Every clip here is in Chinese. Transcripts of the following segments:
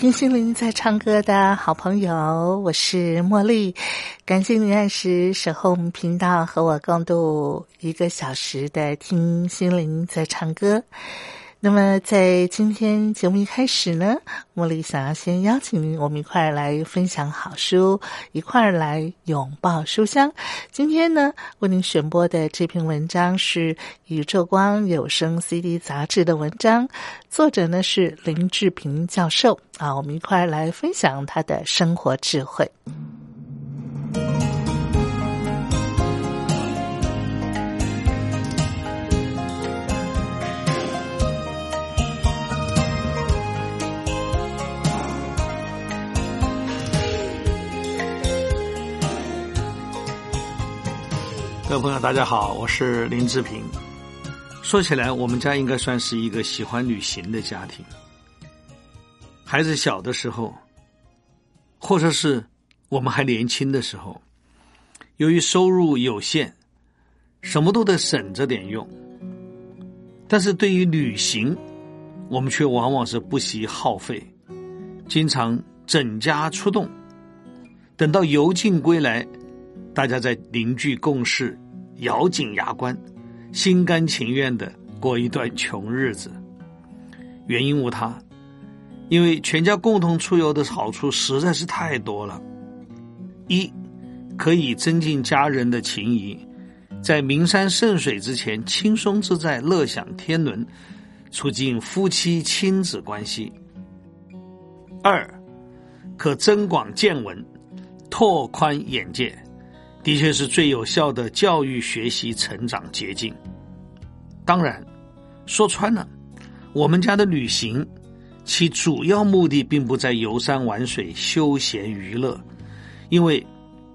听心灵在唱歌的好朋友，我是茉莉，感谢您按时守候我们频道，和我共度一个小时的听心灵在唱歌。那么，在今天节目一开始呢，茉莉想要先邀请您，我们一块儿来分享好书，一块儿来拥抱书香。今天呢，为您选播的这篇文章是《宇宙光有声 CD 杂志》的文章，作者呢是林志平教授啊，我们一块儿来分享他的生活智慧。各位朋友，大家好，我是林志平。说起来，我们家应该算是一个喜欢旅行的家庭。孩子小的时候，或者是我们还年轻的时候，由于收入有限，什么都得省着点用。但是对于旅行，我们却往往是不惜耗费，经常整家出动。等到油尽归来。大家在凝聚共识，咬紧牙关，心甘情愿的过一段穷日子。原因无他，因为全家共同出游的好处实在是太多了。一，可以增进家人的情谊，在名山圣水之前轻松自在、乐享天伦，促进夫妻亲子关系。二，可增广见闻，拓宽眼界。的确是最有效的教育、学习、成长捷径。当然，说穿了，我们家的旅行，其主要目的并不在游山玩水、休闲娱乐，因为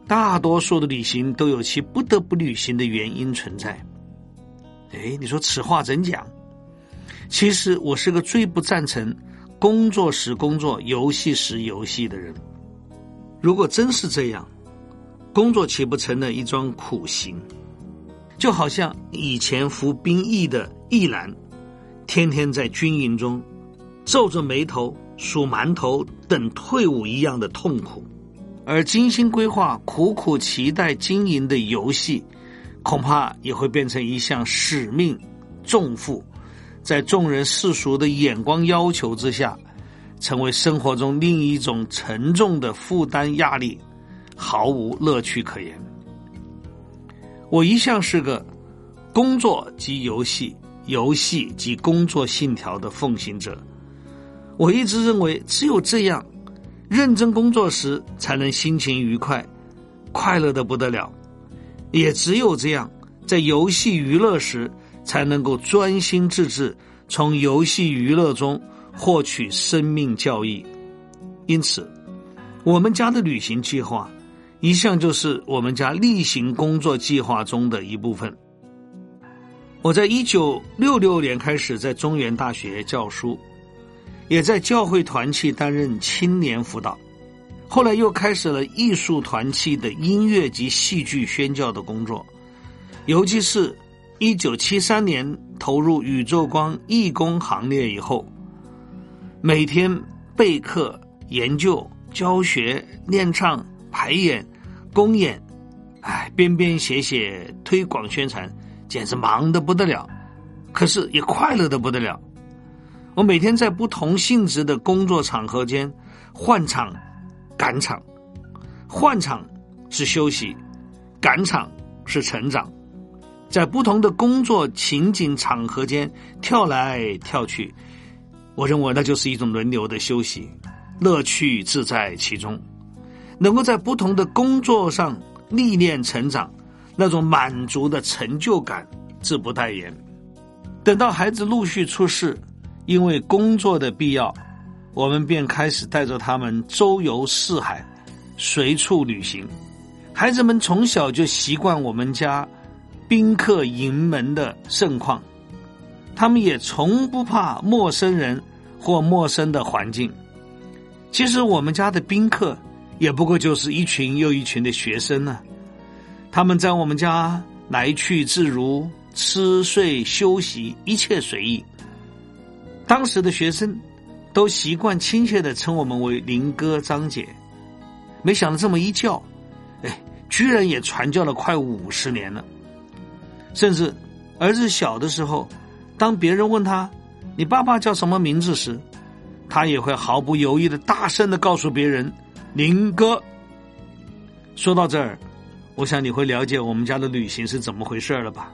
大多数的旅行都有其不得不旅行的原因存在。哎，你说此话怎讲？其实我是个最不赞成工作时工作、游戏时游戏的人。如果真是这样，工作岂不成了一桩苦行？就好像以前服兵役的役男，天天在军营中皱着眉头数馒头等退伍一样的痛苦；而精心规划、苦苦期待经营的游戏，恐怕也会变成一项使命重负，在众人世俗的眼光要求之下，成为生活中另一种沉重的负担压力。毫无乐趣可言。我一向是个工作即游戏、游戏即工作信条的奉行者。我一直认为，只有这样，认真工作时才能心情愉快、快乐的不得了；也只有这样，在游戏娱乐时才能够专心致志，从游戏娱乐中获取生命教义。因此，我们家的旅行计划。一向就是我们家例行工作计划中的一部分。我在一九六六年开始在中原大学教书，也在教会团契担任青年辅导，后来又开始了艺术团契的音乐及戏剧宣教的工作。尤其是一九七三年投入宇宙光义工行列以后，每天备课、研究、教学、练唱。排演、公演，哎，编编写写、推广宣传，简直忙得不得了。可是也快乐的不得了。我每天在不同性质的工作场合间换场、赶场，换场是休息，赶场是成长，在不同的工作情景场合间跳来跳去，我认为那就是一种轮流的休息，乐趣自在其中。能够在不同的工作上历练成长，那种满足的成就感，自不待言。等到孩子陆续出世，因为工作的必要，我们便开始带着他们周游四海，随处旅行。孩子们从小就习惯我们家宾客迎门的盛况，他们也从不怕陌生人或陌生的环境。其实我们家的宾客。也不过就是一群又一群的学生呢，他们在我们家来去自如，吃睡休息一切随意。当时的学生都习惯亲切的称我们为林哥、张姐。没想到这么一叫，哎，居然也传教了快五十年了。甚至儿子小的时候，当别人问他“你爸爸叫什么名字”时，他也会毫不犹豫的大声的告诉别人。林哥，说到这儿，我想你会了解我们家的旅行是怎么回事了吧？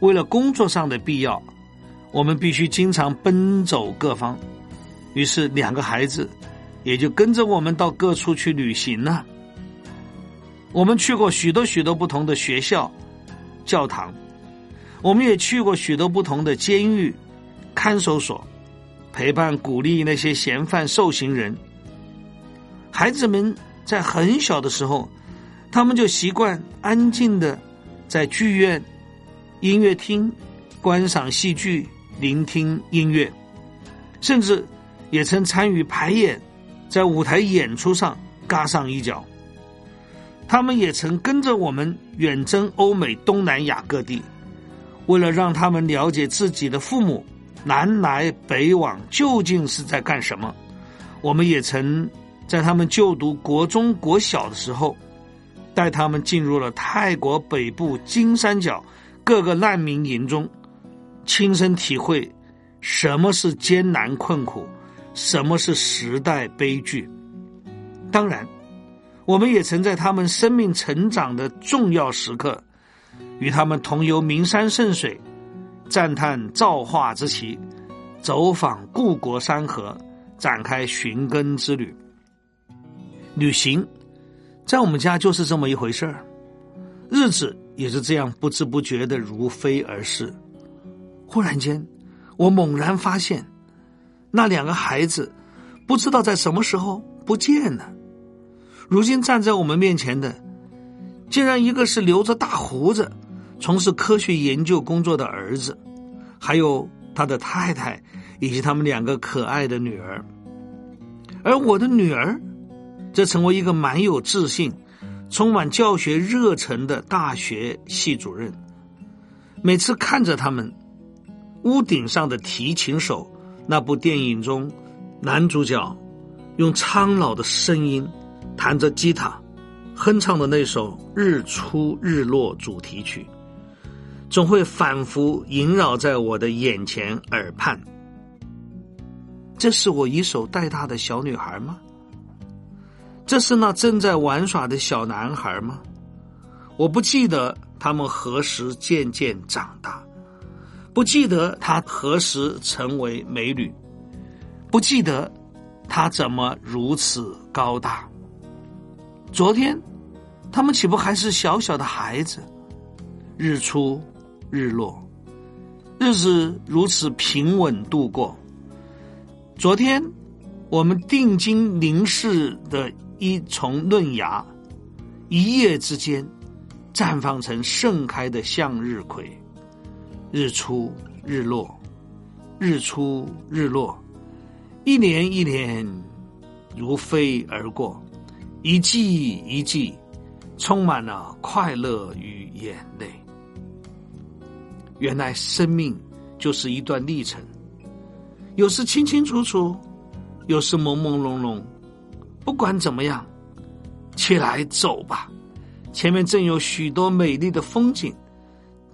为了工作上的必要，我们必须经常奔走各方，于是两个孩子也就跟着我们到各处去旅行了。我们去过许多许多不同的学校、教堂，我们也去过许多不同的监狱、看守所，陪伴鼓励那些嫌犯、受刑人。孩子们在很小的时候，他们就习惯安静的在剧院、音乐厅观赏戏剧、聆听音乐，甚至也曾参与排演，在舞台演出上嘎上一脚。他们也曾跟着我们远征欧美、东南亚各地，为了让他们了解自己的父母南来北往究竟是在干什么，我们也曾。在他们就读国中、国小的时候，带他们进入了泰国北部金三角各个难民营中，亲身体会什么是艰难困苦，什么是时代悲剧。当然，我们也曾在他们生命成长的重要时刻，与他们同游名山圣水，赞叹造化之奇，走访故国山河，展开寻根之旅。旅行，在我们家就是这么一回事儿，日子也是这样不知不觉的如飞而逝。忽然间，我猛然发现，那两个孩子不知道在什么时候不见了。如今站在我们面前的，竟然一个是留着大胡子、从事科学研究工作的儿子，还有他的太太以及他们两个可爱的女儿，而我的女儿。这成为一个蛮有自信、充满教学热忱的大学系主任。每次看着他们，屋顶上的提琴手，那部电影中男主角用苍老的声音弹着吉他，哼唱的那首《日出日落》主题曲，总会反复萦绕在我的眼前耳畔。这是我一手带大的小女孩吗？这是那正在玩耍的小男孩吗？我不记得他们何时渐渐长大，不记得他何时成为美女，不记得他怎么如此高大。昨天，他们岂不还是小小的孩子？日出日落，日子如此平稳度过。昨天，我们定睛凝视的。一丛嫩芽，一夜之间绽放成盛开的向日葵。日出日落，日出日落，一年一年如飞而过，一季一季充满了快乐与眼泪。原来生命就是一段历程，有时清清楚楚，有时朦朦胧胧。不管怎么样，起来走吧，前面正有许多美丽的风景，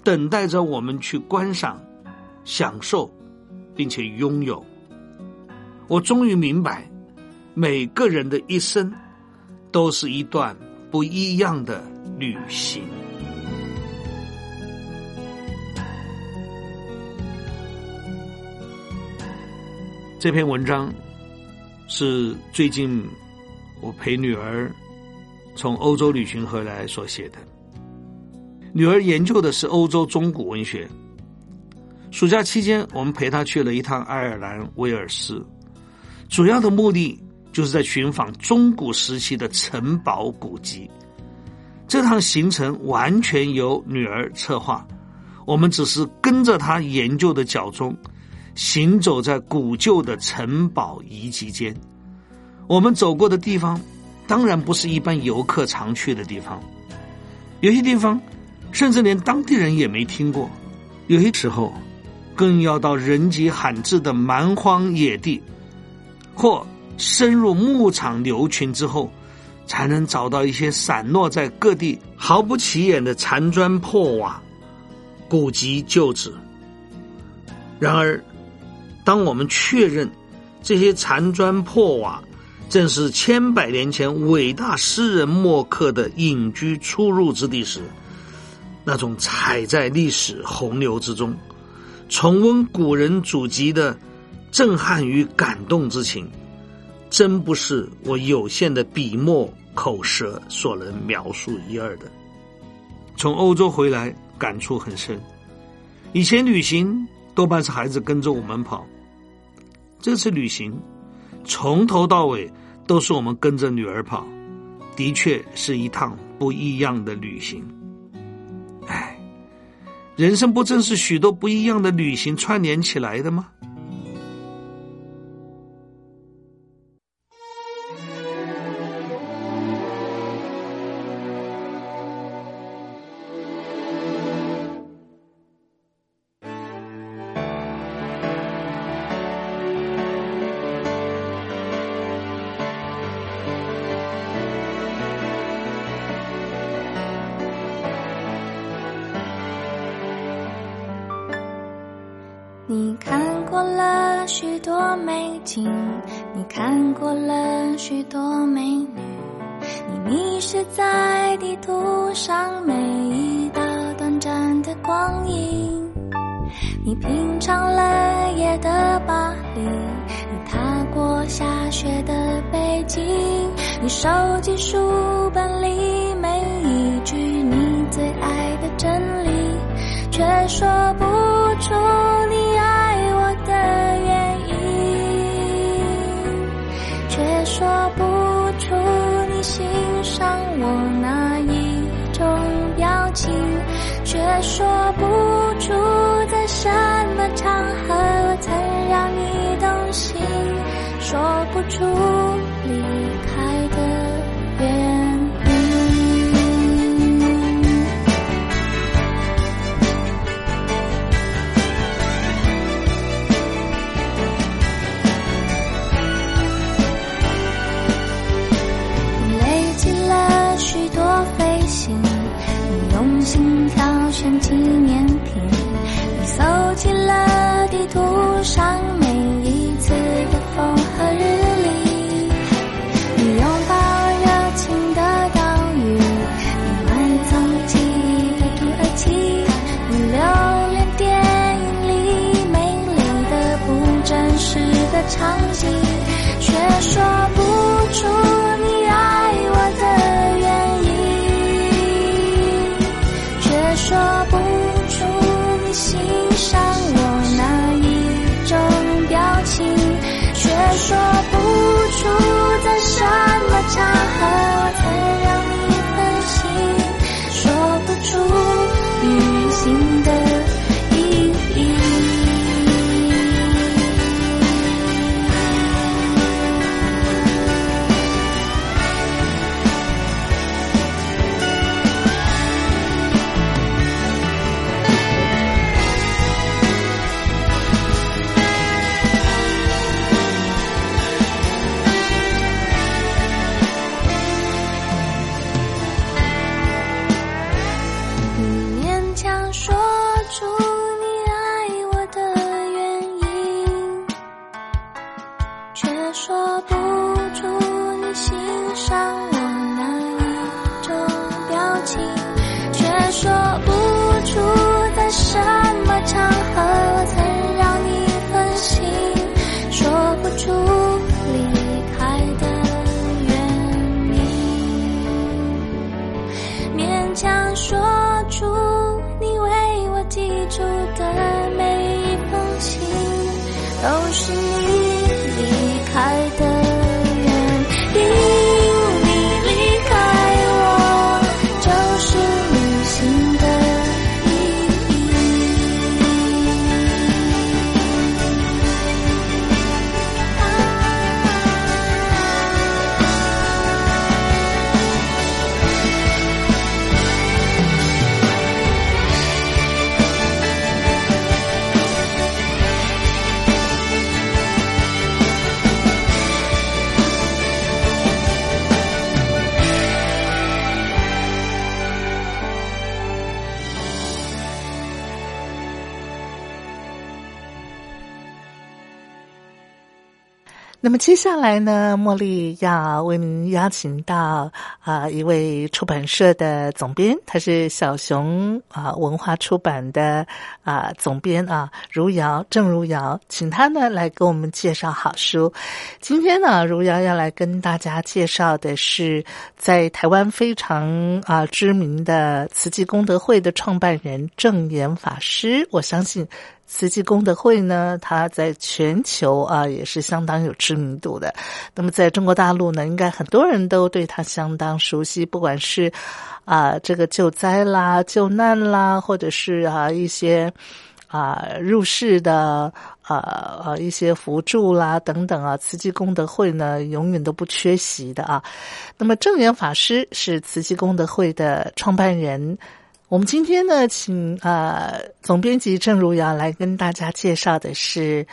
等待着我们去观赏、享受、并且拥有。我终于明白，每个人的一生都是一段不一样的旅行。这篇文章是最近我陪女儿从欧洲旅行回来所写的。女儿研究的是欧洲中古文学。暑假期间，我们陪她去了一趟爱尔兰威尔斯，主要的目的就是在寻访中古时期的城堡古迹。这趟行程完全由女儿策划，我们只是跟着她研究的脚踪。行走在古旧的城堡遗迹间，我们走过的地方，当然不是一般游客常去的地方。有些地方，甚至连当地人也没听过；有些时候，更要到人迹罕至的蛮荒野地，或深入牧场牛群之后，才能找到一些散落在各地毫不起眼的残砖破瓦、古籍旧址。然而，当我们确认这些残砖破瓦正是千百年前伟大诗人墨客的隐居出入之地时，那种踩在历史洪流之中，重温古人祖籍的震撼与感动之情，真不是我有限的笔墨口舌所能描述一二的。从欧洲回来，感触很深。以前旅行多半是孩子跟着我们跑。这次旅行，从头到尾都是我们跟着女儿跑，的确是一趟不一样的旅行。唉，人生不正是许多不一样的旅行串联起来的吗？说接下来呢，茉莉要为您邀请到啊一位出版社的总编，他是小熊啊文化出版的啊总编啊，如瑶郑如瑶，请他呢来给我们介绍好书。今天呢，如瑶要来跟大家介绍的是在台湾非常啊知名的慈济功德会的创办人正言法师，我相信。慈济功德会呢，它在全球啊也是相当有知名度的。那么在中国大陆呢，应该很多人都对它相当熟悉，不管是啊这个救灾啦、救难啦，或者是啊一些啊入世的啊啊一些扶助啦等等啊，慈济功德会呢永远都不缺席的啊。那么正言法师是慈济功德会的创办人。我们今天呢，请呃总编辑郑如瑶来跟大家介绍的是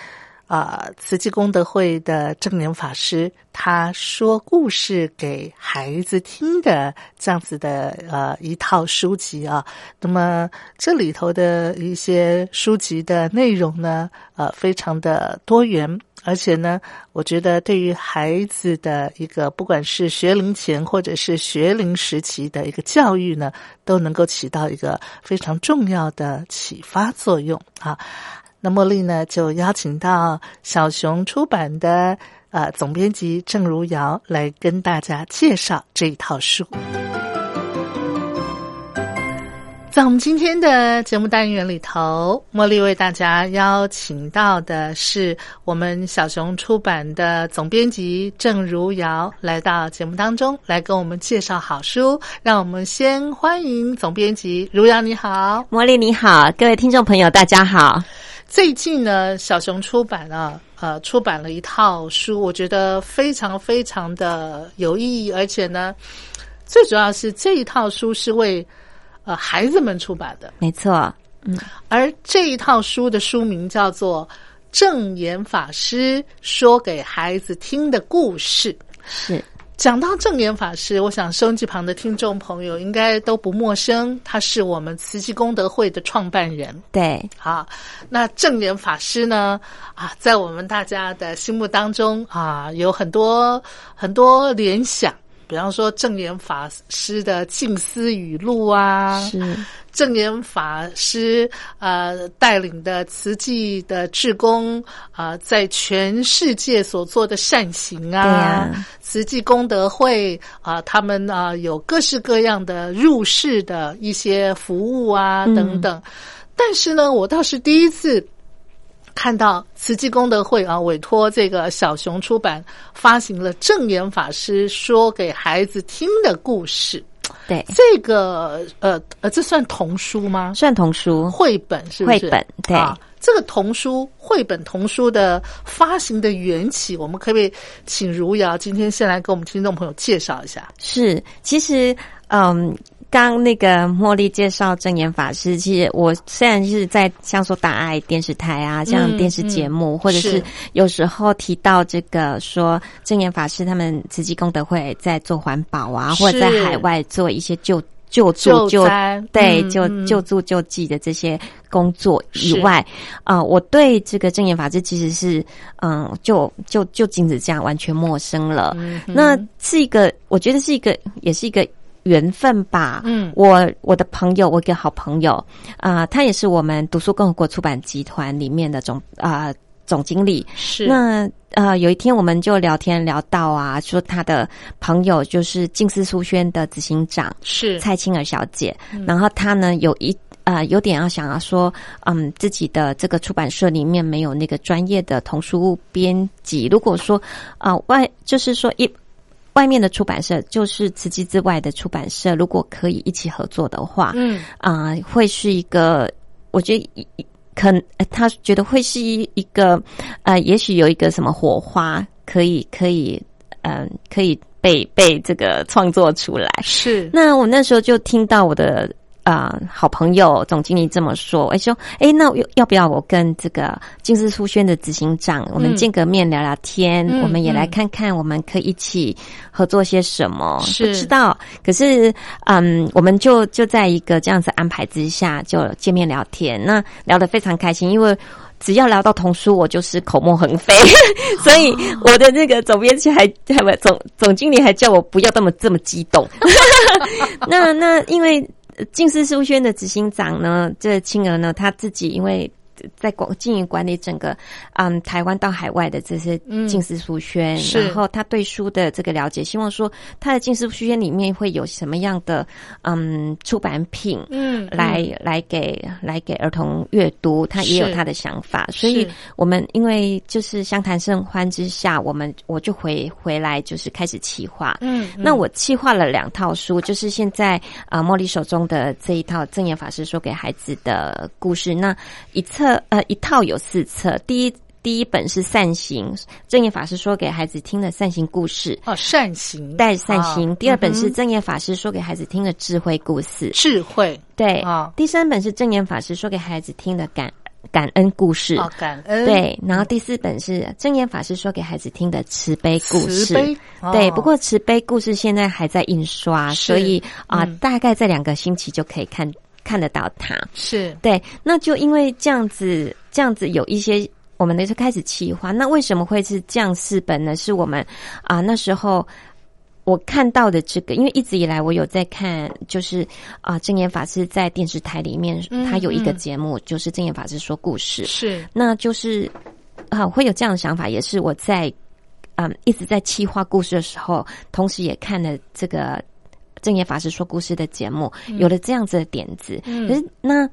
啊慈济功德会的正念法师，他说故事给孩子听的这样子的呃一套书籍啊。那么这里头的一些书籍的内容呢，呃，非常的多元。而且呢，我觉得对于孩子的一个不管是学龄前或者是学龄时期的一个教育呢，都能够起到一个非常重要的启发作用啊。那茉莉呢，就邀请到小熊出版的呃总编辑郑如瑶来跟大家介绍这一套书。在我们今天的节目单元里头，茉莉为大家邀请到的是我们小熊出版的总编辑郑如瑶来到节目当中，来跟我们介绍好书。让我们先欢迎总编辑如瑶，你好，茉莉你好，各位听众朋友大家好。最近呢，小熊出版了呃出版了一套书，我觉得非常非常的有意义，而且呢，最主要是这一套书是为。呃，孩子们出版的，没错，嗯，而这一套书的书名叫做《正言法师说给孩子听的故事》。是讲到正言法师，我想收音机旁的听众朋友应该都不陌生，他是我们慈济功德会的创办人。对，好，那正言法师呢？啊，在我们大家的心目当中啊，有很多很多联想。比方说正言法师的静思语录啊，是。正言法师呃带领的慈济的志工啊，在全世界所做的善行啊，慈济功德会啊，他们啊有各式各样的入世的一些服务啊等等，但是呢，我倒是第一次。看到慈济功德会啊，委托这个小熊出版发行了正言法师说给孩子听的故事。对，这个呃呃，这算童书吗？算童书，绘本是不是？绘本对。这个童书绘本童书的发行的缘起，我们可不可以请如瑶今天先来给我们听众朋友介绍一下？是，其实嗯。刚那个茉莉介绍正言法师，其实我虽然是在像说大爱电视台啊这样电视节目，或者是有时候提到这个说正言法师他们慈济功德会在做环保啊，或者在海外做一些救救助救对救救助救济的这些工作以外，啊，我对这个正言法师其实是嗯，就就就仅止这样完全陌生了。那是一个，我觉得是一个，也是一个。缘分吧，嗯，我我的朋友，我一个好朋友啊，他也是我们读书共和国出版集团里面的总啊总经理。是。那呃，有一天我们就聊天聊到啊，说他的朋友就是静思书轩的执行长是。蔡青儿小姐，然后他呢有一啊有点要想要说，嗯，自己的这个出版社里面没有那个专业的童书编辑，如果说啊外就是说一。外面的出版社就是慈济之外的出版社，如果可以一起合作的话，嗯啊，会是一个，我觉得可他觉得会是一一个，呃，也许有一个什么火花，可以可以，嗯，可以被被这个创作出来。是，那我那时候就听到我的。啊，好朋友总经理这么说，我说，哎，那要不要我跟这个金丝书轩的执行长，我们见个面聊聊天，我们也来看看，我们可以一起合作些什么？不知道，可是，嗯，我们就就在一个这样子安排之下，就见面聊天，那聊得非常开心，因为。只要聊到童书，我就是口沫横飞。所以我的那个总编辑还还不总总经理还叫我不要这么这么激动。那那因为近思书轩的执行长呢，这青儿呢，他自己因为。在管经营管理整个嗯台湾到海外的这些近思书轩，然后他对书的这个了解，希望说他的近思书轩里面会有什么样的嗯出版品，嗯，来来给来给儿童阅读，他也有他的想法，所以我们因为就是相谈甚欢之下，我们我就回回来就是开始企划，嗯，那我企划了两套书，就是现在啊茉莉手中的这一套正言法师说给孩子的故事，那一册。呃，一套有四册。第一第一本是善行正念法师说给孩子听的善行故事哦，善行带善行。第二本是正念法师说给孩子听的智慧故事，智慧对啊。第三本是正言法师说给孩子听的感感恩故事哦，感恩对。然后第四本是正言法师说给孩子听的慈悲故事，慈悲对。不过慈悲故事现在还在印刷，所以啊，大概在两个星期就可以看。看得到它是对，那就因为这样子，这样子有一些，我们呢就开始企划。那为什么会是这样四本呢？是我们啊那时候我看到的这个，因为一直以来我有在看，就是啊正言法师在电视台里面，他有一个节目，就是正言法师说故事，是，那就是啊会有这样的想法，也是我在嗯一直在企划故事的时候，同时也看了这个。正业法师说故事的节目有了这样子的点子，可是那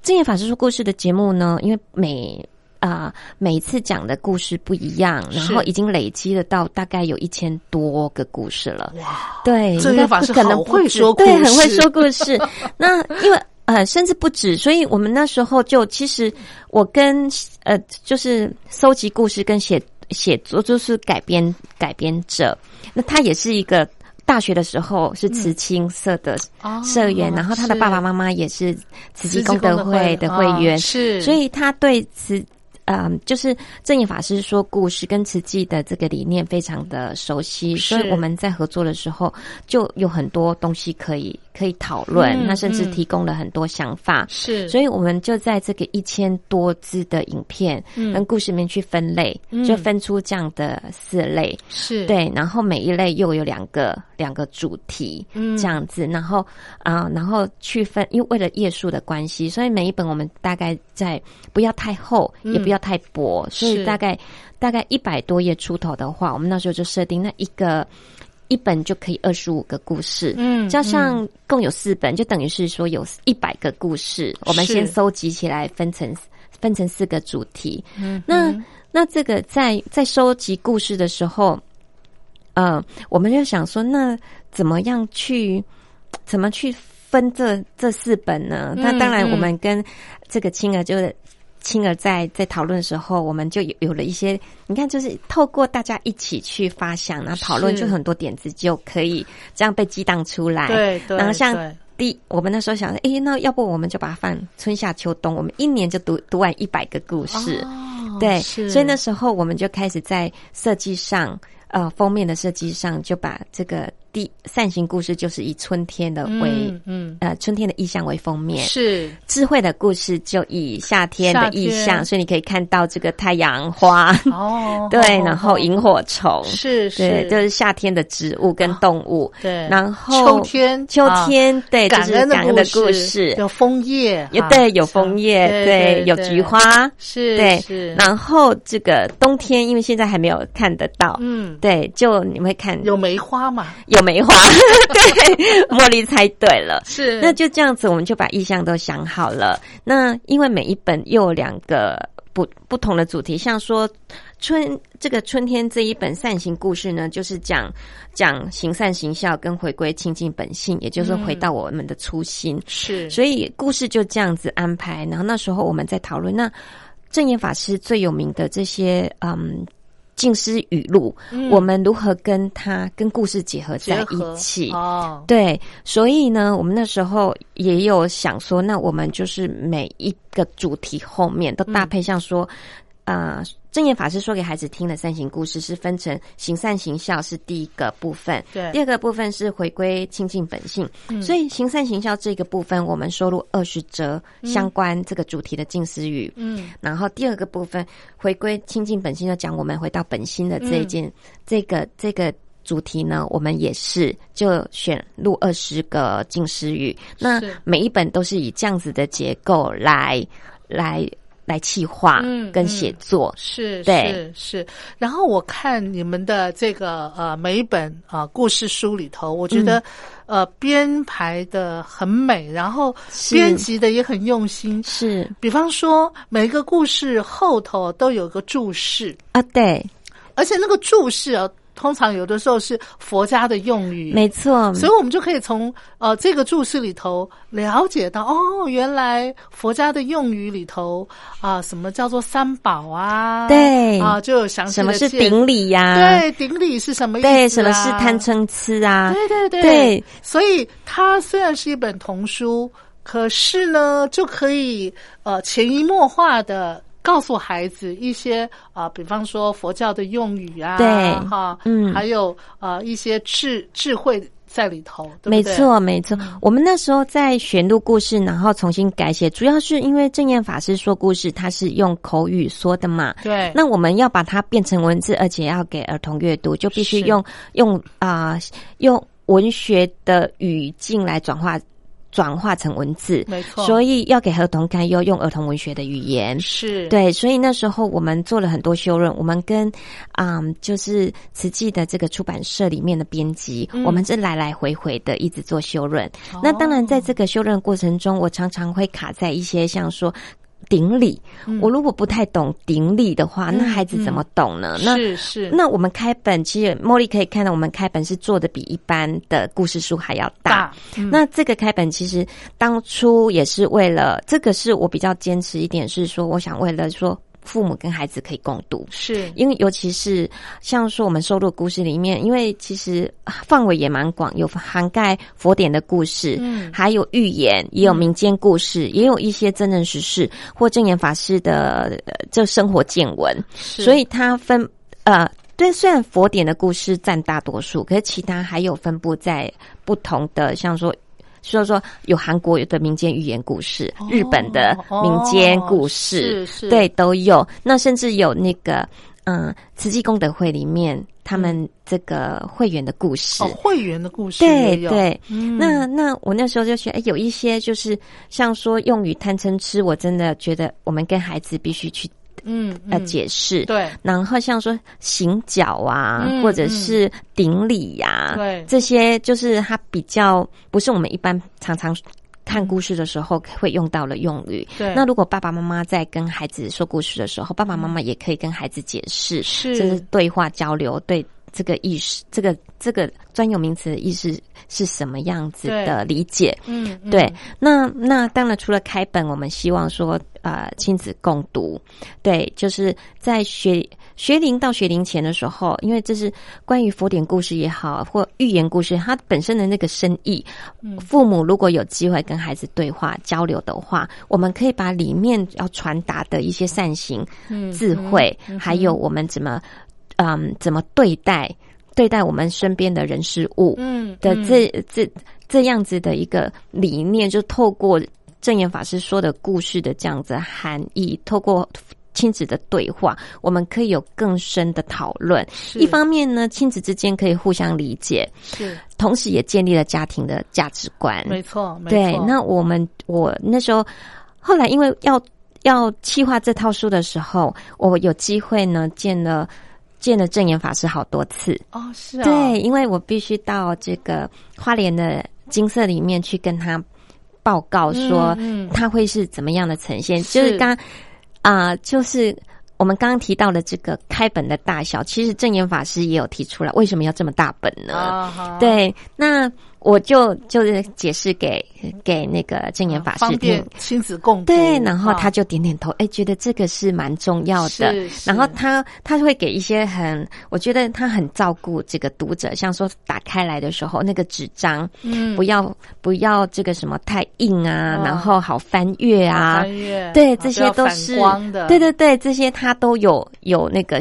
正业法师说故事的节目呢？因为每啊每次讲的故事不一样，然后已经累积了到大概有一千多个故事了。哇，对，正业法师可能会说，对，很会说故事。那因为呃，甚至不止，所以我们那时候就其实我跟呃，就是搜集故事跟写写作，就是改编改编者，那他也是一个。大学的时候是慈青社的社员，然后他的爸爸妈妈也是慈济功德会的会员，是，所以他对慈。嗯，就是正义法师说故事跟慈济的这个理念非常的熟悉，所以我们在合作的时候就有很多东西可以可以讨论，那甚至提供了很多想法，是，所以我们就在这个一千多字的影片跟故事里面去分类，就分出这样的四类，是。对，然后每一类又有两个两个主题，嗯，这样子，然后啊，然后去分，因为为了页数的关系，所以每一本我们大概在不要太厚，也不要。太薄，所以大概大概一百多页出头的话，我们那时候就设定那一个一本就可以二十五个故事，嗯，加上共有四本，就等于是说有一百个故事。我们先收集起来，分成分成四个主题。嗯，那那这个在在收集故事的时候，嗯，我们就想说，那怎么样去怎么去分这这四本呢？那当然，我们跟这个青儿就是。青儿在在讨论的时候，我们就有有了一些，你看，就是透过大家一起去发想，然后讨论，就很多点子就可以这样被激荡出来。对，对然后像第我们那时候想，哎，那要不我们就把它放春夏秋冬，我们一年就读读完一百个故事。对，所以那时候我们就开始在设计上，呃，封面的设计上就把这个。第善行故事就是以春天的为，嗯，呃，春天的意象为封面。是。智慧的故事就以夏天的意象，所以你可以看到这个太阳花。哦，对，然后萤火虫。是，对，就是夏天的植物跟动物。对，然后秋天，秋天，对，就是感恩的故事，有枫叶，有对，有枫叶，对，有菊花，是，对，是。然后这个冬天，因为现在还没有看得到，嗯，对，就你会看有梅花嘛，有。梅花，对，茉莉猜对了，是，那就这样子，我们就把意向都想好了。那因为每一本又有两个不不同的主题，像说春这个春天这一本善行故事呢，就是讲讲行善行孝跟回归亲近本性，也就是回到我们的初心。是，所以故事就这样子安排。然后那时候我们在讨论，那正言法师最有名的这些，嗯。静思语录，我们如何跟他跟故事结合在一起？哦，对，所以呢，我们那时候也有想说，那我们就是每一个主题后面都搭配，像说啊，正言法师说给孩子听的善行故事是分成行善行孝是第一个部分，对第二个部分是回归亲近本性。所以行善行孝这个部分，我们收录二十则相关这个主题的近思语。嗯，然后第二个部分回归亲近本性，就讲我们回到本心的这一件、这个这个。主题呢，我们也是就选录二十个近思语，那每一本都是以这样子的结构来来来企划嗯跟写作。是对是是。然后我看你们的这个呃每一本啊、呃故事书里头，我觉得、嗯呃编排的很美，然后编辑的也很用心。是比方说，每一个故事后头都有个注释，啊，对，而且那个注释啊，通常有的时候是佛家的用语，没错，所以我们就可以从呃这个注释里头了解到，哦，原来佛家的用语里头啊、什么叫做三宝啊？对啊，就有详细什么是顶礼呀、对，顶礼是什么意思、啊？对，什么是贪？嗔痴啊？对对对对所以它虽然是一本童书，可是呢，就可以呃潜移默化的。告诉孩子一些啊、比方说佛教的用语啊，对哈，嗯还有呃一些智智慧在里头，对没？错，没错。我们那时候在选录故事，然后重新改写，主要是因为正念法师说故事，他是用口语说的嘛。对，那我们要把它变成文字，而且要给儿童阅读，就必须用用啊、用文学的语境来转化转化成文字。没错，所以要给儿童看，要用儿童文学的语言。是，对，所以那时候我们做了很多修润，我们跟嗯，就是慈济的这个出版社里面的编辑，嗯我们是来来回回的一直做修润。那当然，在这个修润过程中，我常常会卡在一些像说。顶礼，我如果不太懂顶礼的话，那孩子怎么懂呢？那是是，那我们开本，其实茉莉可以看到，我们开本是做的比一般的故事书还要大。那这个开本其实当初也是为了，这个是我比较坚持一点，是说我想为了说父母跟孩子可以共读。是因为尤其是像说我们收录的故事里面，因为其实啊范围也蛮广，有涵盖佛典的故事，嗯还有寓言，也有民间故事，也有一些真人实事或正言法师的呃这生活见闻，所以它分呃。对，虽然佛典的故事占大多数，可是其他还有分布在不同的，像说，说说有韩国的民间寓言故事，哦日本的民间故事，是是，对，都有。那甚至有那个，嗯，慈济功德会里面他们这个会员的故事。哦，会员的故事对对，嗯那那我那时候就觉得，哎，有一些就是像说用语贪嗔痴，我真的觉得我们跟孩子必须去嗯呃嗯解释。对。然后像说行脚啊，嗯或者是顶礼呀、对。这些就是它比较不是我们一般常常看故事的时候会用到的用语。对，那如果爸爸妈妈在跟孩子说故事的时候，爸爸妈妈也可以跟孩子解释，是。这是对话交流，对这个意识，这个这个专有名词的意思是什么样子的理解。嗯嗯。对，那那当然，除了开本，我们希望说，呃，亲子共读，对，就是在学学龄到学龄前的时候，因为这是关于佛典故事也好，或寓言故事，它本身的那个深意，父母如果有机会跟孩子对话交流的话，我们可以把里面要传达的一些善行、嗯智慧，还有我们怎么，嗯，怎么对待对待我们身边的人事物，嗯的嗯这这这样子的一个理念，就透过正言法师说的故事的这样子含义，透过亲子的对话，我们可以有更深的讨论。一方面呢，亲子之间可以互相理解，是同时也建立了家庭的价值观。没错，没对，错那我们我那时候后来因为要要企划这套书的时候，我有机会呢见了见了正言法师好多次。哦是啊，对，因为我必须到这个花莲的金色里面去跟他报告说嗯嗯他会是怎么样的呈现，是就是刚啊、就是。我们刚刚提到的这个开本的大小，其实正言法师也有提出来，为什么要这么大本呢？对，那我就就是解释给给那个正言法师听，亲子共读。对，然后他就点点头，哎，觉得这个是蛮重要的。然后他他会给一些很，我觉得他很照顾这个读者，像说打开来的时候那个纸张，嗯，不要不要这个什么太硬啊，然后好翻阅啊，翻阅，对，这些都是对对对，这些他都有有那个。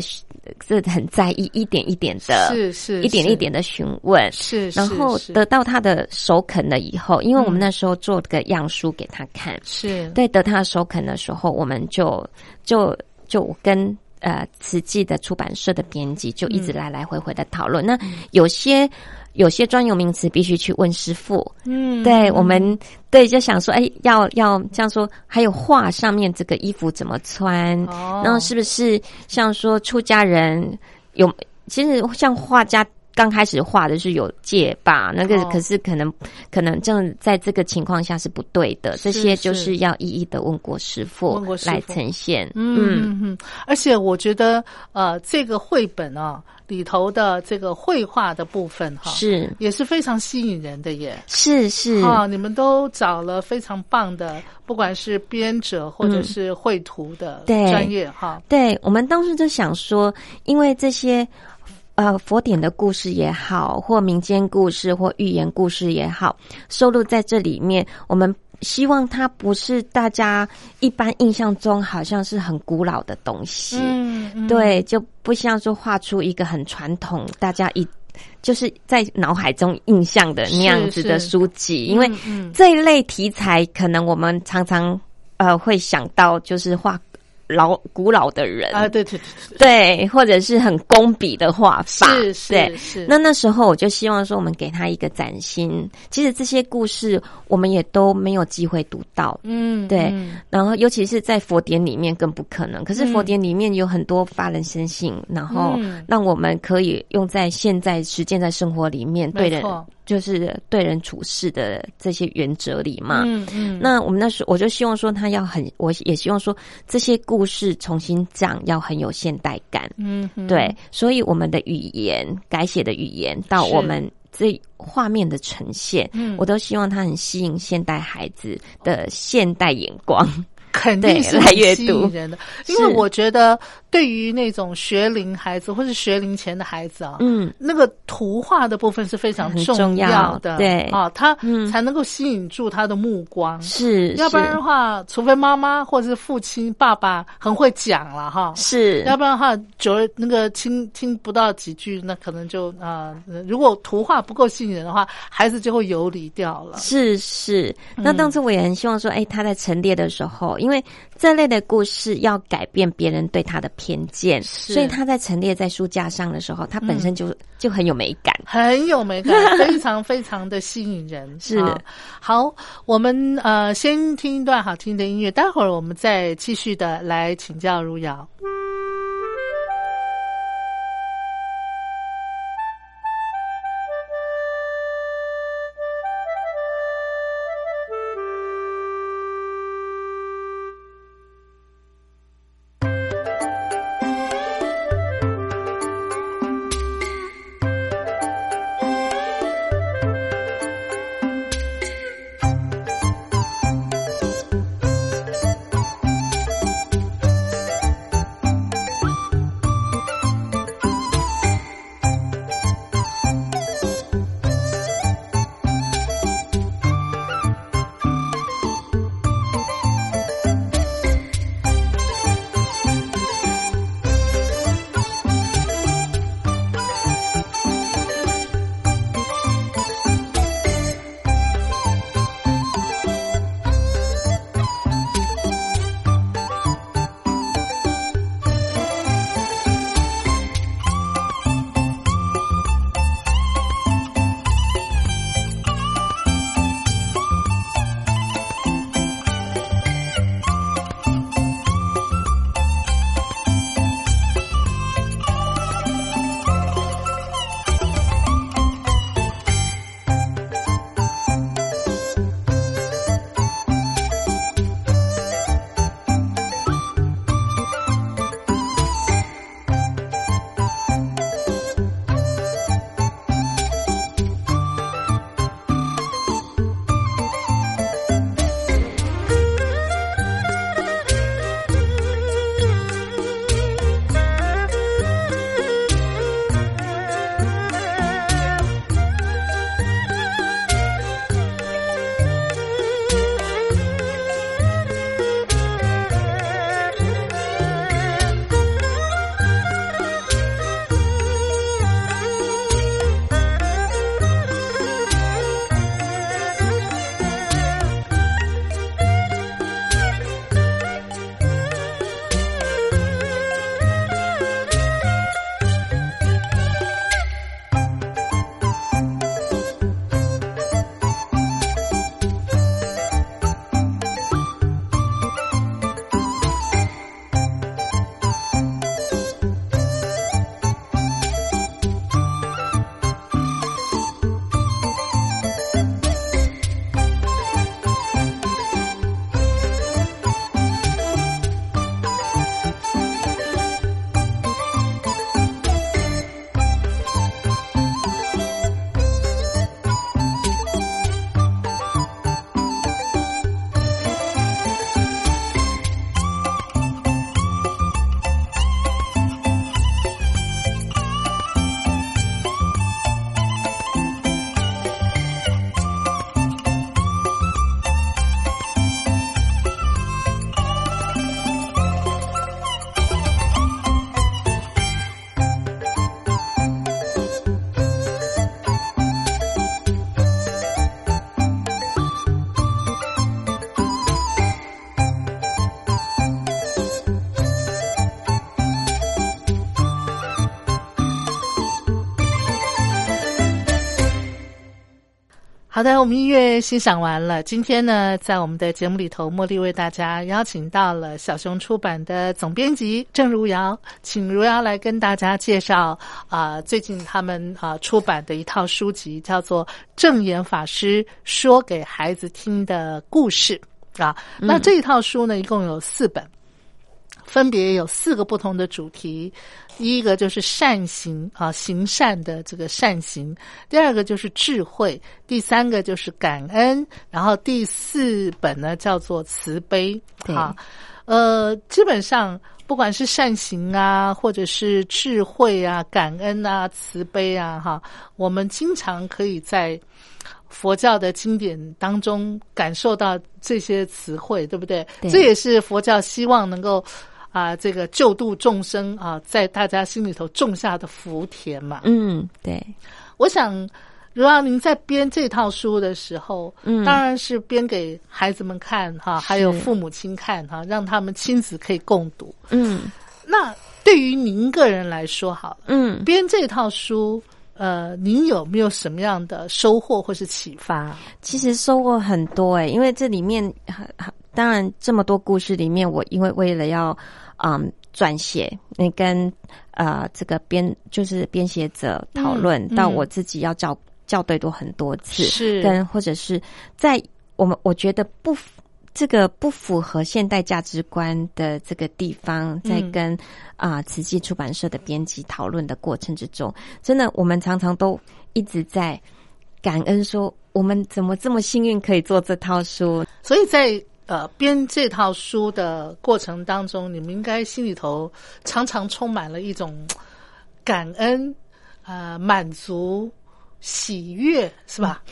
是很在意一点一点的，是是，一点一点的询问，是，然后得到他的首肯了以后，因为我们那时候做个样书给他看，是。对，得他的首肯的时候，我们就就就跟呃慈济的出版社的编辑就一直来来回回的讨论，那有些。有些专有名词必须去问师傅。嗯，对，我们对就想说，哎，要要这样说。还有画上面这个衣服怎么穿？哦，然后是不是像说出家人有？其实像画家刚开始画的是有戒吧，那个可是可能可能正在这个情况下是不对的。这些就是要一一的问过师傅来呈现。嗯嗯，而且我觉得呃，这个绘本啊。里头的这个绘画的部分哈，是也是非常吸引人的耶。是是啊，你们都找了非常棒的，不管是编者或者是绘图的专业哈。对我们当时就想说，因为这些呃佛典的故事也好，或民间故事或寓言故事也好，收录在这里面，我们。希望它不是大家一般印象中好像是很古老的东西，嗯，对，就不像说画出一个很传统，大家一就是在脑海中印象的那样子的书籍，因为这一类题材可能我们常常呃会想到就是画。老古老的人啊，对对对对，或者是很工笔的画法，是是是。那那时候我就希望说，我们给他一个崭新。其实这些故事我们也都没有机会读到，嗯，对。然后尤其是在佛典里面更不可能。可是佛典里面有很多发人深省，然后让我们可以用在现在实践在生活里面，对人。就是对人处事的这些原则里嘛，嗯嗯，那我们那时我就希望说他要很，我也希望说这些故事重新讲要很有现代感，嗯，对，所以我们的语言改写的语言到我们这画面的呈现，嗯，我都希望它很吸引现代孩子的现代眼光。肯定是来吸引人的，因为我觉得对于那种学龄孩子或是学龄前的孩子啊，嗯，那个图画的部分是非常重要的，对。啊，他才能够吸引住他的目光，是，要不然的话，除非妈妈或者是父亲爸爸很会讲了哈，是，要不然的话，久了那个听听不到几句，那可能就啊，如果图画不够吸引人的话，孩子就会游离掉了，是是，那当初我也很希望说，哎，他在陈列的时候。因为这类的故事要改变别人对他的偏见，所以他在陈列在书架上的时候，他本身就就很有美感，很有美感，非常非常的吸引人。是好，我们呃先听一段好听的音乐，待会儿我们再继续的来请教如瑶。好的，我们音乐欣赏完了。今天呢，在我们的节目里头，茉莉为大家邀请到了小熊出版的总编辑郑如瑶，请如瑶来跟大家介绍啊，最近他们啊出版的一套书籍，叫做《正言法师说给孩子听的故事》啊。那这一套书呢，一共有四本。分别有四个不同的主题，第一个就是善行啊，行善的这个善行；第二个就是智慧；第三个就是感恩；然后第四本呢叫做慈悲。啊，呃，基本上不管是善行啊，或者是智慧啊、感恩啊、慈悲啊，哈，我们经常可以在佛教的经典当中感受到这些词汇，对不对？这也是佛教希望能够。啊，这个救度众生啊，在大家心里头种下的福田嘛。嗯，对。我想，如果您在编这套书的时候，嗯，当然是编给孩子们看哈，还有父母亲看哈，让他们亲子可以共读。嗯，那对于您个人来说，好，嗯，编这套书，呃，您有没有什么样的收获或是启发？其实收获很多哎，因为这里面很很。当然，这么多故事里面，我因为为了要嗯撰写，那跟呃这个编就是编写者讨论，到我自己要校校对多很多次，是。跟或者是在我们我觉得不这个不符合现代价值观的这个地方，在跟啊慈济出版社的编辑讨论的过程之中，真的我们常常都一直在感恩，说我们怎么这么幸运可以做这套书，所以在。呃，编这套书的过程当中，你们应该心里头常常充满了一种感恩、呃满足、喜悦，是吧？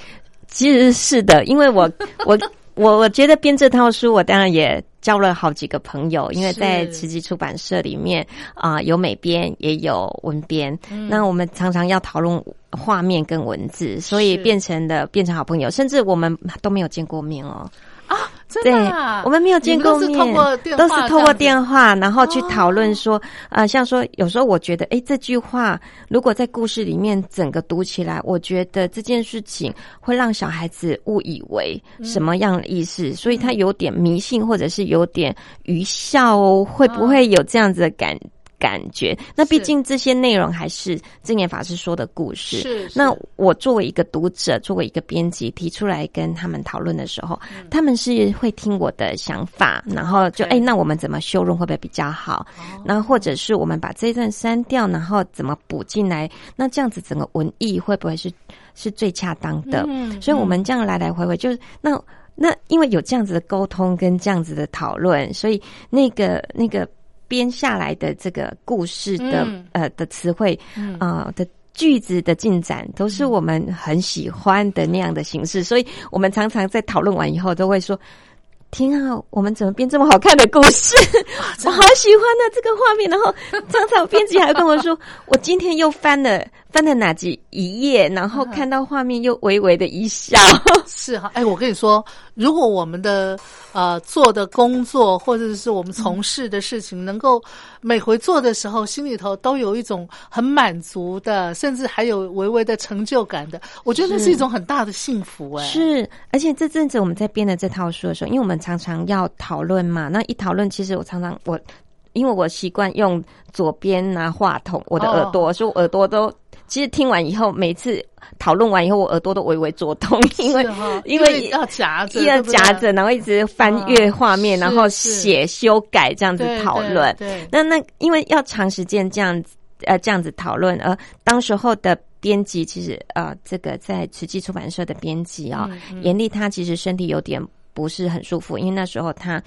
其实是的，因为我 我我我觉得编这套书，我当然也交了好几个朋友，因为在慈济出版社里面啊，有美编也有文编，那我们常常要讨论画面跟文字，所以变成的变成好朋友，甚至我们都没有见过面哦。啊，对，我们没有见过面，都是透过电话，然后去讨论说，啊，像说有时候我觉得，哎，这句话如果在故事里面整个读起来，我觉得这件事情会让小孩子误以为什么样的意思，所以他有点迷信，或者是有点愚孝，会不会有这样子的感？感觉，那毕竟这些内容还是正言法师说的故事。是，那我作为一个读者，作为一个编辑，提出来跟他们讨论的时候，他们是会听我的想法，然后就哎，那我们怎么修容会不会比较好？然后或者是我们把这一段删掉，然后怎么补进来？那这样子整个文艺会不会是是最恰当的？嗯，所以我们这样来来回回，就是那那因为有这样子的沟通跟这样子的讨论，所以那个那个。编下来的这个故事的呃的词汇啊的句子的进展，都是我们很喜欢的那样的形式，所以我们常常在讨论完以后都会说。天啊，我们怎么编这么好看的故事？我好喜欢呢这个画面。然后常常编辑还跟我说，我今天又翻了翻了哪几一页，然后看到画面又微微的一笑。是哈，哎，我跟你说，如果我们的呃做的工作或者是我们从事的事情，能够每回做的时候心里头都有一种很满足的，甚至还有微微的成就感的，我觉得那是一种很大的幸福。哎，是，而且这阵子我们在编的这套书的时候，因为我们常常要讨论嘛，那一讨论，其实我常常我，因为我习惯用左边拿话筒，我的耳朵，所以耳朵都其实听完以后，每次讨论完以后，我耳朵都微微作痛，因为因为要夹着，要夹着，然后一直翻阅画面，然后写修改这样子讨论。对，那那因为要长时间这样子呃这样子讨论，而当时候的。编辑其实呃，这个在慈济出版社的编辑啊，严厉他其实身体有点。不是很舒服，因为那时候他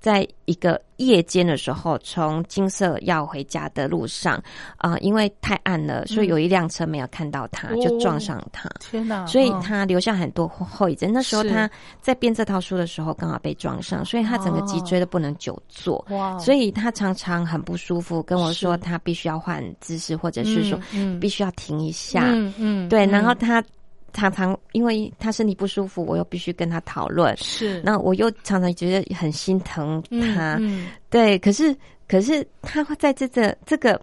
在一个夜间的时候，从金色要回家的路上啊，因为太暗了，所以有一辆车没有看到他，就撞上他。天哪！所以他留下很多后遗症。那时候他在编这套书的时候，刚好被撞上，所以他整个脊椎都不能久坐。哇！所以他常常很不舒服，跟我说他必须要换姿势，或者是说必须要停一下。嗯嗯，对，然后他。常常因为他身体不舒服，我又必须跟他讨论。是，那我又常常觉得很心疼他。对，可是可是他会在这个这个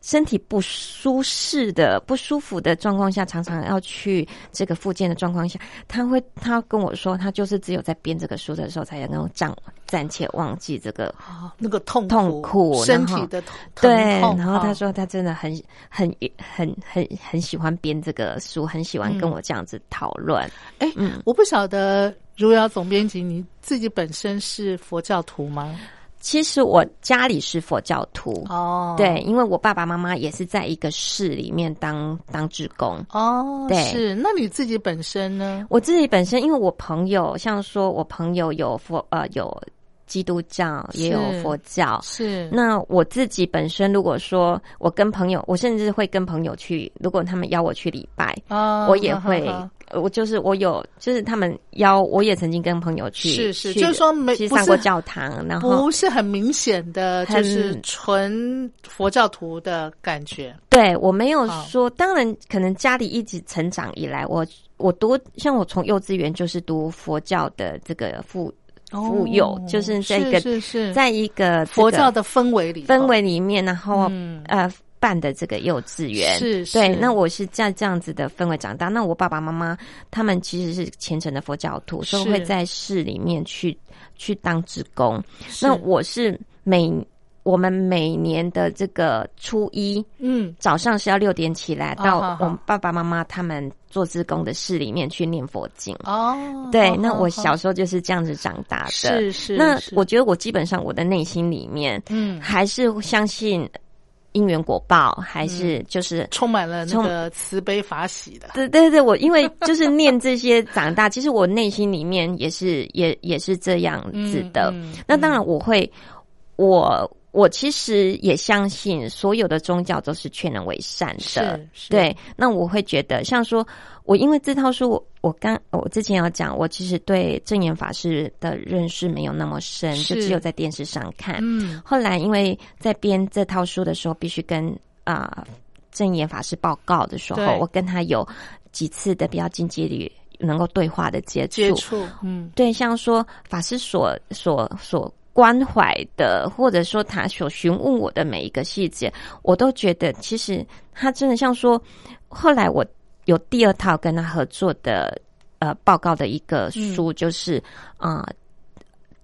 身体不舒适的、不舒服的状况下，常常要去这个复健的状况下，他会他跟我说，他就是只有在编这个书的时候，才能够暂暂且忘记这个啊，那个痛痛苦身体的痛。对，然后他说他真的很很很很很喜欢编这个书，很喜欢跟我这样子讨论。哎，嗯，我不晓得如瑶总编辑你自己本身是佛教徒吗？其实我家里是佛教徒哦，对，因为我爸爸妈妈也是在一个市里面当当职工哦，对，是。那你自己本身呢？我自己本身，因为我朋友像说，我朋友有佛呃有基督教，也有佛教，是。那我自己本身，如果说我跟朋友，我甚至会跟朋友去，如果他们邀我去礼拜，哦我也会。我就是我有，就是他们邀，我也曾经跟朋友去，是是，就是说没去上过教堂，然后不是很明显的，就是纯佛教徒的感觉。对我没有说，当然可能家里一直成长以来，我我读像我从幼稚园就是读佛教的这个父父幼，就是在一个是是在一个佛教的氛围里氛围里面，然后呃。办的这个幼稚园，是对。那我是在这样子的氛围长大。那我爸爸妈妈他们其实是虔诚的佛教徒，所以会在市里面去去当职工。那我是每我们每年的这个初一，嗯，早上是要六点起来到我们爸爸妈妈他们做职工的市里面去念佛经。哦，对。那我小时候就是这样子长大的。是是。那我觉得我基本上我的内心里面，嗯，还是相信。因缘果报，还是就是充满了那个慈悲法喜的。对对对，我因为就是念这些长大，其实我内心里面也是也也是这样子的。那当然，我会我我其实也相信所有的宗教都是劝人为善的。对，那我会觉得像说。我因为这套书，我刚我之前要讲，我其实对正言法师的认识没有那么深，就只有在电视上看。嗯，后来因为在编这套书的时候，必须跟啊正言法师报告的时候，我跟他有几次的比较近距离能够对话的接触。接触，嗯，对，像说法师所所所关怀的，或者说他所询问我的每一个细节，我都觉得其实他真的像说，后来我。有第二套跟他合作的呃报告的一个书，就是啊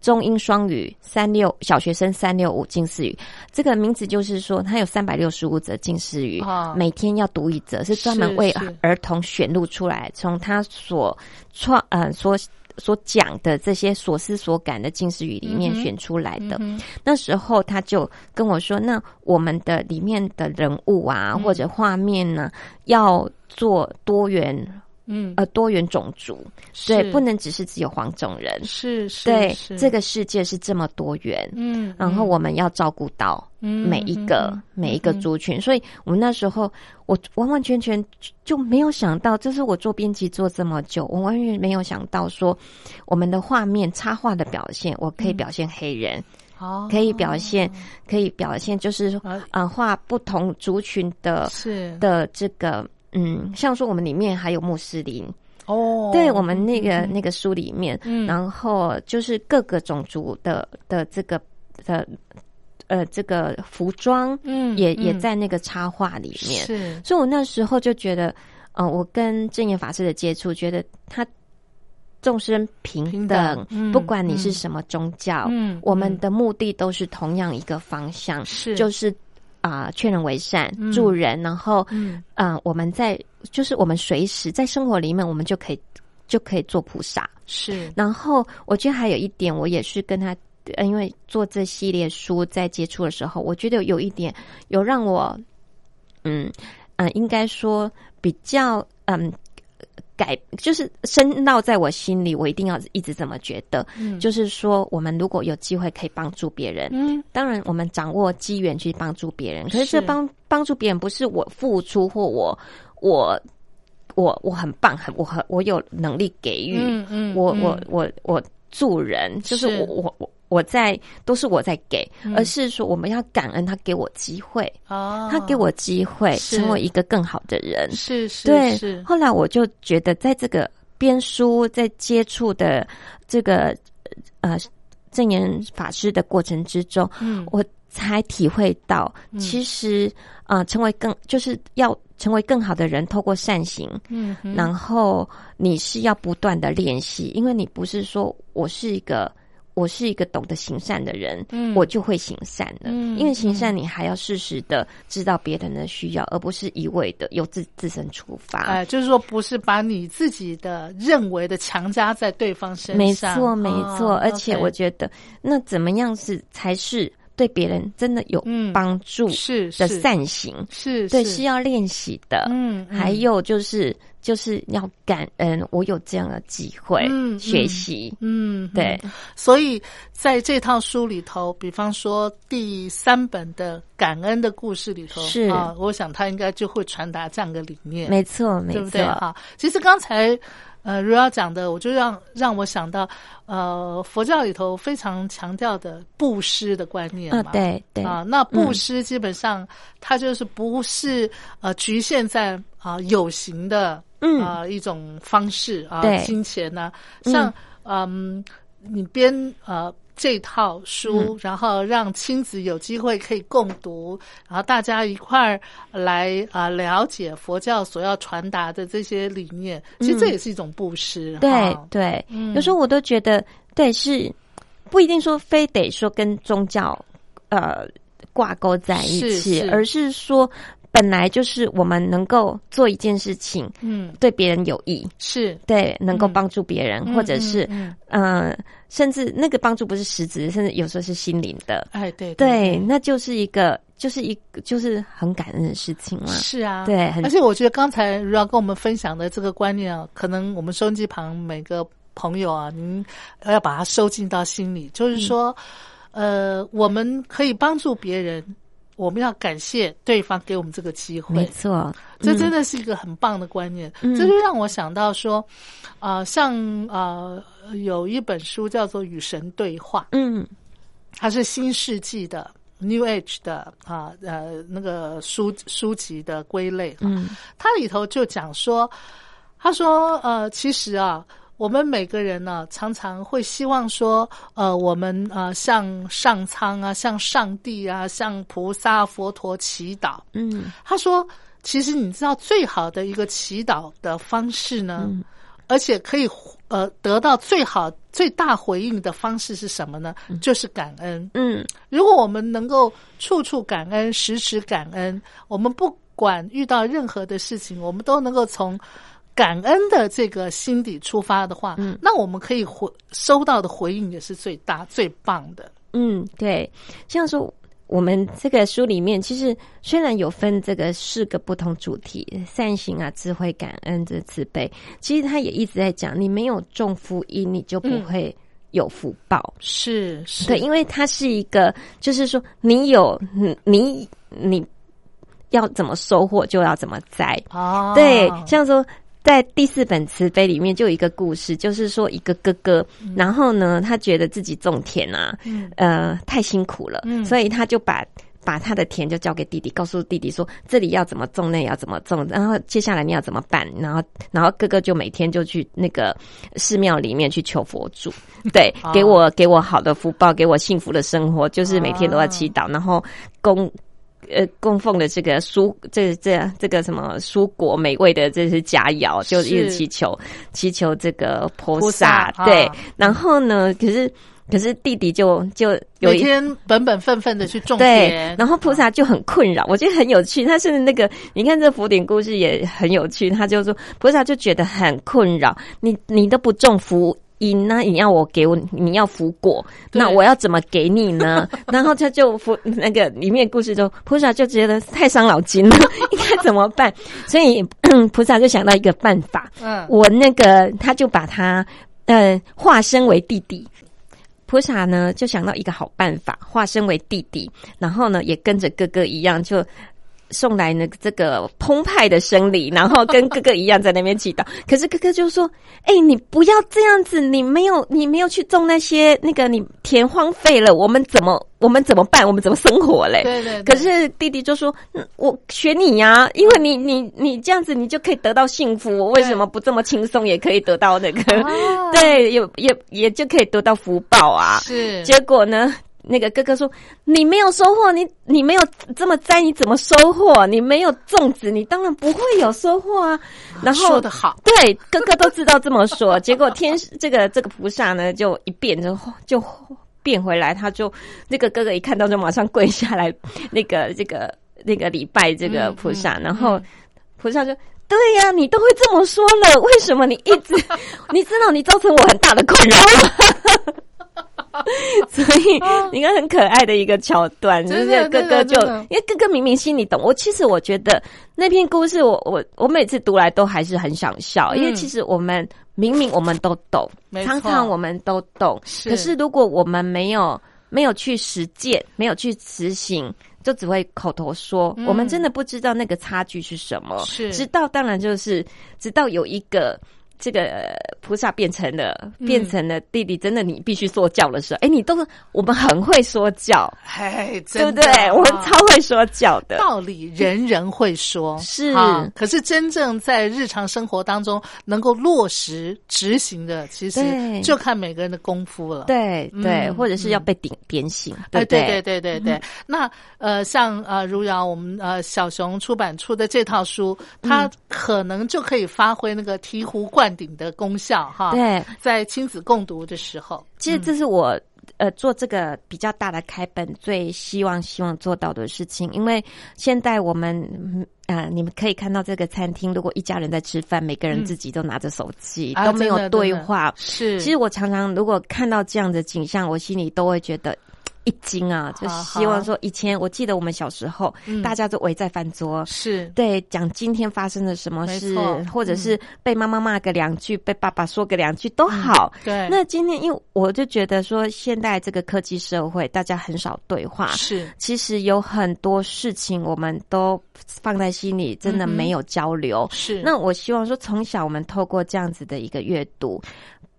中英双语三六小学生三六五近似语，这个名字就是说他有三百六十五则近似语，每天要读一则，是专门为儿童选录出来，从他所创呃所所讲的这些所思所感的近似语里面选出来的。那时候他就跟我说：“那我们的里面的人物啊，或者画面呢，要。”做多元，嗯，呃，多元种族，对，不能只是只有黄种人，是，是对，这个世界是这么多元，嗯，然后我们要照顾到每一个每一个族群，所以我们那时候，我完完全全就没有想到，就是我做编辑做这么久，我完全没有想到说，我们的画面插画的表现，我可以表现黑人，哦，可以表现，可以表现，就是说，啊，画不同族群的，是。的这个。嗯，像说我们里面还有穆斯林。哦，对我们那个那个书里面，嗯。然后就是各个种族的的这个的呃这个服装，嗯，也也在那个插画里面，是，所以我那时候就觉得，嗯，我跟正言法师的接触，觉得他众生平等，不管你是什么宗教，嗯，我们的目的都是同样一个方向，是，就是。啊，劝人为善，助人，然后，嗯，我们在就是我们随时在生活里面，我们就可以就可以做菩萨。是，然后我觉得还有一点，我也是跟他，因为做这系列书在接触的时候，我觉得有一点有让我，嗯嗯，应该说比较嗯。改就是深烙在我心里，我一定要一直这么觉得。嗯，就是说，我们如果有机会可以帮助别人，嗯，当然我们掌握机缘去帮助别人。可是这帮帮助别人不是我付出或我我我我很棒，很我很我有能力给予。嗯嗯，我我我我助人，就是我我我。我在都是我在给，而是说我们要感恩他给我机会，哦，他给我机会成为一个更好的人，是是对。后来我就觉得，在这个编书在接触的这个呃正言法师的过程之中，嗯，我才体会到，其实啊、呃成为更就是要成为更好的人，透过善行，嗯，然后你是要不断的练习，因为你不是说我是一个我是一个懂得行善的人，嗯我就会行善了。嗯因为行善，你还要适时的知道别人的需要，而不是一味的由自自身出发。哎，就是说不是把你自己的认为的强加在对方身上，没错，没错。哦而且我觉得，那怎么样是才是对别人真的有嗯帮助是的善行？是对，是要练习的。嗯，嗯还有就是，就是要感恩，我有这样的机会学习。嗯，对嗯，所以在这套书里头，比方说第三本的感恩的故事里头，是啊，我想他应该就会传达这样的理念，没错，没错对不对？，哈，其实刚才呃如要讲的，我就让让我想到，呃，佛教里头非常强调的布施的观念啊，嘛，对对，啊，那布施基本上它就是不是呃局限在啊、有形的嗯啊、一种方式啊，对金钱呢、像嗯你编呃这套书，然后让亲子有机会可以共读，然后大家一块儿来啊、了解佛教所要传达的这些理念，其实这也是一种布施，对哈。对，嗯。有时候我都觉得，对，是不一定说非得说跟宗教呃挂钩在一是起，是。而是说本来就是我们能够做一件事情，嗯。对别人有益，是，对，能够嗯帮助别人，嗯或者是嗯甚至那个帮助不是实质，甚至有时候是心灵的，哎对对，那就是一个，就是一个，就是很感恩的事情了。是啊，对而且我觉得刚才如要跟我们分享的这个观念啊，可能我们收音机旁每个朋友啊，您要把它收进到心里，就是说，呃，我们可以帮助别人，我们要感谢对方给我们这个机会。没错，这真的的是一个很棒的观念，嗯。这就让我想到说，啊、像啊、有一本书叫做《与神对话》，嗯。它是新世纪的 New Age 的啊呃那个书书籍的归类，嗯。它里头就讲说，他说呃，其实啊。我们每个人呢，常常会希望说，呃，我们呃向上苍啊，向上帝啊，向菩萨、佛陀祈祷。嗯他说，其实你知道最好的一个祈祷的方式呢，嗯而且可以呃得到最好最大回应的方式是什么呢？就是感恩。嗯如果我们能够处处感恩、时时感恩，我们不管遇到任何的事情，我们都能够从感恩的这个心底出发的话，嗯那我们可以回收到的回应也是最大、最棒的。嗯，对，像说我们这个书里面，其实虽然有分这个四个不同主题，善行啊、智慧、感恩、这慈悲，其实他也一直在讲，你没有种福因，你就不嗯会有福报。是是，对，因为它是一个，就是说你有你你你要怎么收获，就要怎么栽。哦，对，像说在第四本慈悲里面就有一个故事，就是说一个哥哥，然后呢，他觉得自己种田啊，嗯。呃，太辛苦了，嗯。所以他就把。把他的田就交给弟弟，告诉弟弟说这里要怎么种，那里要怎么种，然后接下来你要怎么办，然后然后哥哥就每天就去那个寺庙里面去求佛祖，对，哦。给我给我好的福报，给我幸福的生活，就是每天都要祈祷，然后供呃供奉的这个蔬这这这个什么蔬果美味的这些佳肴，就一直是祈求祈求这个菩菩萨萨，对啊，然后呢，可是可是弟弟就就有一天本本分分的去种对田，，然后菩萨就很困扰，我觉得很有趣。他是那个，你看这福鼎故事也很有趣。他就说，菩萨就觉得很困扰，你你都不种福因，那你要我给我，你要福果，那我要怎么给你呢？然后他就福 那个里面故事中，菩萨就觉得太伤脑筋了，应该怎么办？所以 菩萨就想到一个办法，嗯我那个他就把他呃化身为弟弟。菩萨呢就想到一个好办法，化身为弟弟，然后呢也跟着哥哥一样，就送来那个这个澎湃的生理，然后跟哥哥一样在那边祈祷。可是哥哥就说：“哎、你不要这样子，你没有你没有去种那些那个你田荒废了，我们怎么我们怎么办？我们怎么生活嘞？”对对，可是弟弟就说：“嗯我学你呀、因为你你你这样子，你就可以得到幸福。我为什么不这么轻松，也可以得到那个？哦 对，也也也就可以得到福报啊。是结果呢，那个哥哥说：“你没有收获，你你没有这么栽，你怎么收获？你没有种子，你当然不会有收获啊。”然后说的好，对，哥哥都知道这么说，结果天这个这个菩萨呢，就一变就就变回来，他就那个哥哥一看到就马上跪下来，那个这个那个礼拜这个菩萨，然后菩萨就。对呀，你都会这么说了，为什么你一直？你知道你造成我很大的困扰吗？所以你看很可爱的一个桥段，就是哥哥就因为哥哥明明心里懂。我其实我觉得那篇故事，我我我每次读来都还是很想笑，因为其实我们明明我们都懂，常常我们都懂，可是如果我们没有没有去实践，没有去执行。就只会口头说，我们真的不知道那个差距是什么。是，直到当然就是，直到有一个。这个菩萨变成了变成了弟弟，真的你必须说教的时候，哎，你都我们很会说教，哎，对不对？我们超会说教的。道理，人人会说，是。可是真正在日常生活当中能够落实执行的，其实就看每个人的功夫了。对对，或者是要被点点醒，对对？对对对对。那呃，像呃如瑶，我们呃小熊出版出的这套书，它可能就可以发挥那个醍醐灌。灌顶的功效哈，对，在亲子共读的时候，其实这是我呃做这个比较大的开本最希望希望做到的事情，因为现在我们啊，你们可以看到这个餐厅，如果一家人在吃饭，每个人自己都拿着手机，都没有对话，是。其实我常常如果看到这样的景象，我心里都会觉得。一惊啊！就希望说，以前我记得我们小时候，大家都围在饭桌，是。对讲今天发生了什么事，或者是被妈妈骂个两句，被爸爸说个两句都好。对，那今天因为我就觉得说，现在这个科技社会，大家很少对话，是。其实有很多事情我们都放在心里，真的没有交流。是。那我希望说，从小我们透过这样子的一个阅读。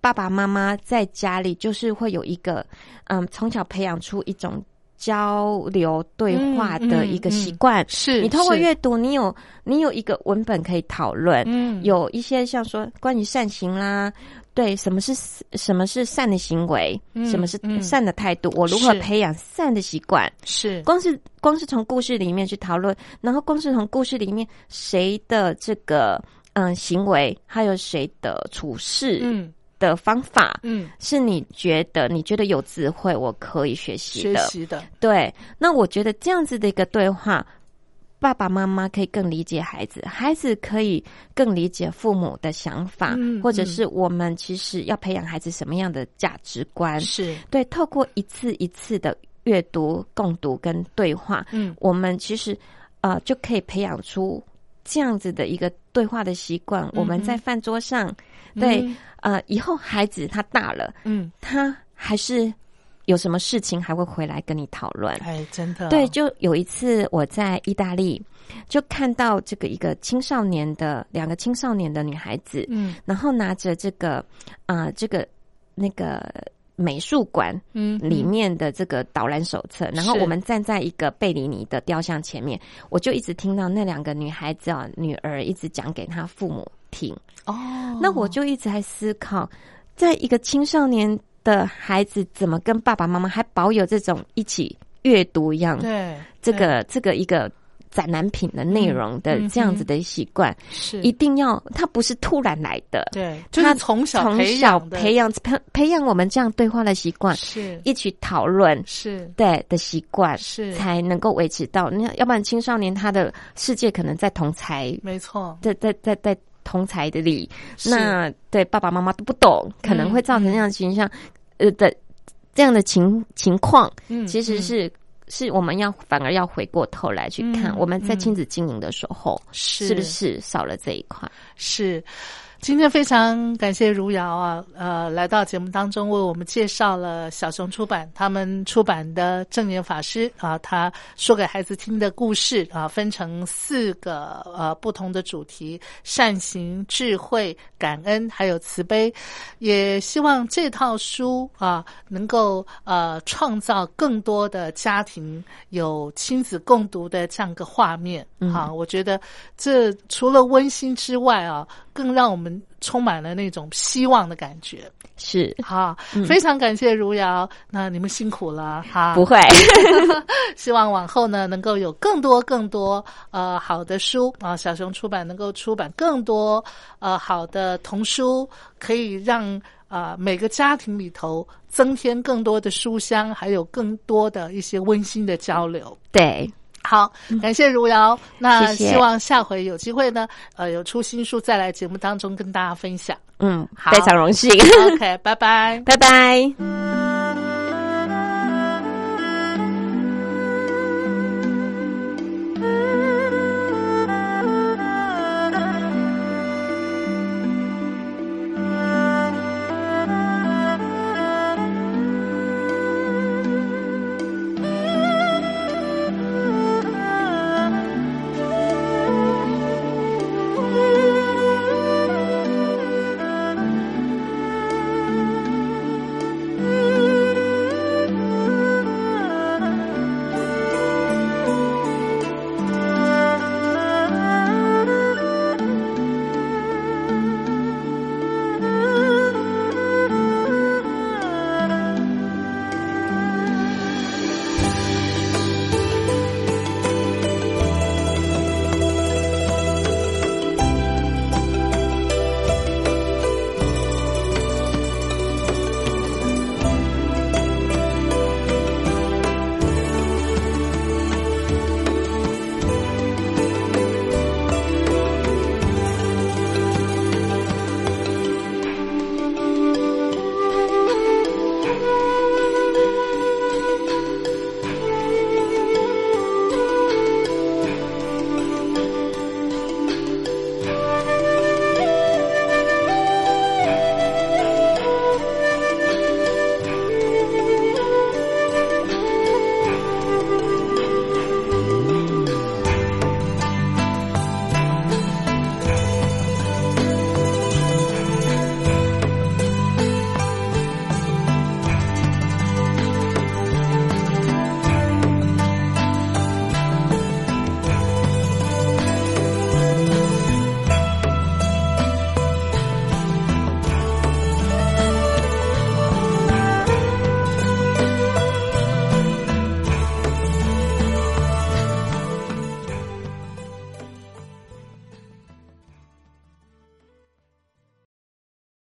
爸爸妈妈在家里就是会有一个，嗯，从小培养出一种交流对话的一个习惯。是你通过阅读，你有你有一个文本可以讨论。嗯，有一些像说关于善行啦，对，什么是什么是善的行为，什么是善的态度，我如何培养善的习惯？是光是光是从故事里面去讨论，然后光是从故事里面谁的这个嗯行为，还有谁的处事，嗯。的方法，嗯，是你觉得你觉得有智慧，我可以学习的，学习的，对。那我觉得这样子的一个对话，爸爸妈妈可以更理解孩子，孩子可以更理解父母的想法，或者是我们其实要培养孩子什么样的价值观，是。对。透过一次一次的阅读、共读跟对话，嗯，我们其实呃就可以培养出这样子的一个对话的习惯。我们在饭桌上，对。呃，以后孩子他大了，嗯，他还是有什么事情还会回来跟你讨论。哎，真的，对，就有一次我在意大利，就看到这个一个青少年的两个青少年的女孩子，嗯，然后拿着这个啊，这个那个美术馆嗯里面的这个导览手册，然后我们站在一个贝里尼的雕像前面，我就一直听到那两个女孩子啊，女儿一直讲给她父母。听哦，那我就一直在思考，在一个青少年的孩子怎么跟爸爸妈妈还保有这种一起阅读一样，对这个这个一个展览品的内容的这样子的习惯，是。一定要，他不是突然来的，对，就他从小从小培养培培养我们这样对话的习惯，是。一起讨论，是。对的习惯，是。才能够维持到，那要不然青少年他的世界可能在同才，没错，在在在在。同才的理，那对爸爸妈妈都不懂，可能会造成这样的形象，呃的这样的情情况，嗯，其实是是我们要反而要回过头来去看，我们在亲子经营的时候，是不是少了这一块？是。今天非常感谢如瑶啊，呃，来到节目当中为我们介绍了小熊出版他们出版的正言法师啊，他说给孩子听的故事啊，分成四个呃不同的主题：善行、智慧、感恩，还有慈悲。也希望这套书啊，能够呃创造更多的家庭有亲子共读的这样一个画面啊。我觉得这除了温馨之外啊，更让我们。们充满了那种希望的感觉。是，好，非常感谢如瑶，那你们辛苦了哈。不会，希望往后呢能够有更多更多呃好的书啊，小熊出版能够出版更多呃好的童书，可以让啊每个家庭里头增添更多的书香，还有更多的一些温馨的交流。对。好，感谢如瑶。那希望下回有机会呢，呃，有出新书再来节目当中跟大家分享。嗯，好非常荣幸。OK，拜拜。拜拜。